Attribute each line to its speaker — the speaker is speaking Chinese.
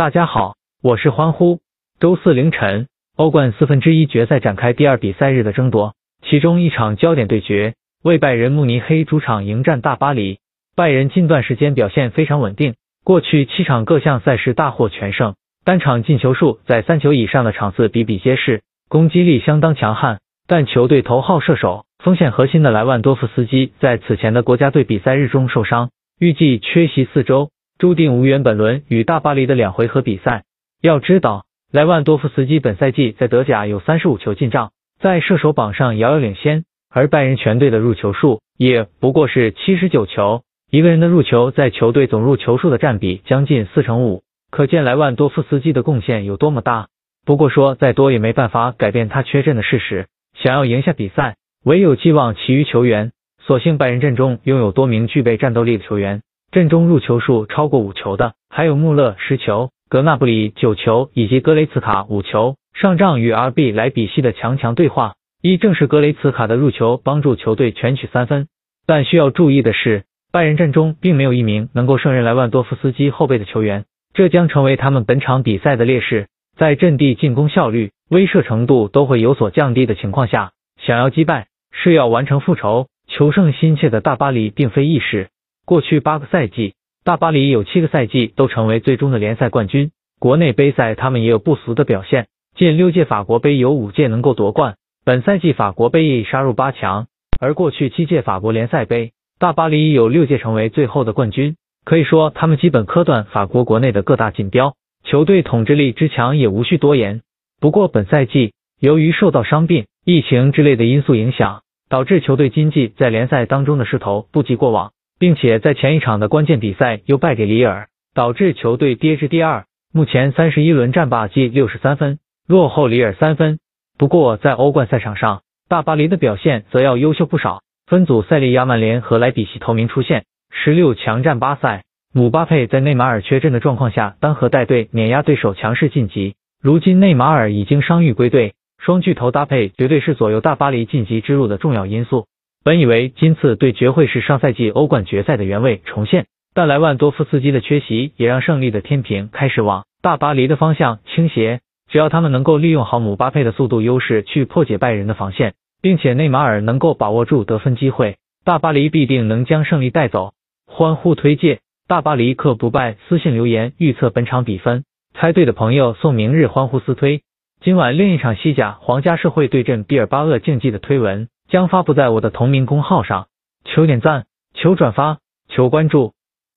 Speaker 1: 大家好，我是欢呼。周四凌晨，欧冠四分之一决赛展开第二比赛日的争夺，其中一场焦点对决为拜仁慕尼黑主场迎战大巴黎。拜仁近段时间表现非常稳定，过去七场各项赛事大获全胜，单场进球数在三球以上的场次比比皆是，攻击力相当强悍。但球队头号射手、锋线核心的莱万多夫斯基在此前的国家队比赛日中受伤，预计缺席四周。注定无缘本轮与大巴黎的两回合比赛。要知道，莱万多夫斯基本赛季在德甲有三十五球进账，在射手榜上遥遥领先，而拜仁全队的入球数也不过是七十九球，一个人的入球在球队总入球数的占比将近四成五，可见莱万多夫斯基的贡献有多么大。不过说再多也没办法改变他缺阵的事实，想要赢下比赛，唯有寄望其余球员。所幸拜仁阵中拥有多名具备战斗力的球员。阵中入球数超过五球的，还有穆勒十球、格纳布里九球以及格雷茨卡五球。上仗与 RB 莱比锡的强强对话，一正是格雷茨卡的入球帮助球队全取三分。但需要注意的是，拜仁阵中并没有一名能够胜任莱万多夫斯基后备的球员，这将成为他们本场比赛的劣势。在阵地进攻效率、威慑程度都会有所降低的情况下，想要击败是要完成复仇、求胜心切的大巴黎并非易事。过去八个赛季，大巴黎有七个赛季都成为最终的联赛冠军。国内杯赛他们也有不俗的表现，近六届法国杯有五届能够夺冠。本赛季法国杯已杀入八强，而过去七届法国联赛杯，大巴黎有六届成为最后的冠军。可以说，他们基本磕断法国国内的各大锦标，球队统治力之强也无需多言。不过本赛季由于受到伤病、疫情之类的因素影响，导致球队经济在联赛当中的势头不及过往。并且在前一场的关键比赛又败给里尔，导致球队跌至第二。目前三十一轮战罢积六十三分，落后里尔三分。不过在欧冠赛场上，大巴黎的表现则要优秀不少。分组赛里，亚曼联和莱比锡头名出现，十六强战巴塞，姆巴佩在内马尔缺阵的状况下单核带队碾压对手，强势晋级。如今内马尔已经伤愈归队，双巨头搭配绝对是左右大巴黎晋级之路的重要因素。本以为今次对决会是上赛季欧冠决赛的原位重现，但莱万多夫斯基的缺席也让胜利的天平开始往大巴黎的方向倾斜。只要他们能够利用好姆巴佩的速度优势去破解拜仁的防线，并且内马尔能够把握住得分机会，大巴黎必定能将胜利带走。欢呼推介大巴黎克不败，私信留言预测本场比分，猜对的朋友送明日欢呼私推。今晚另一场西甲皇家社会对阵毕尔巴鄂竞技的推文。将发布在我的同名公号上，求点赞，求转发，求关注。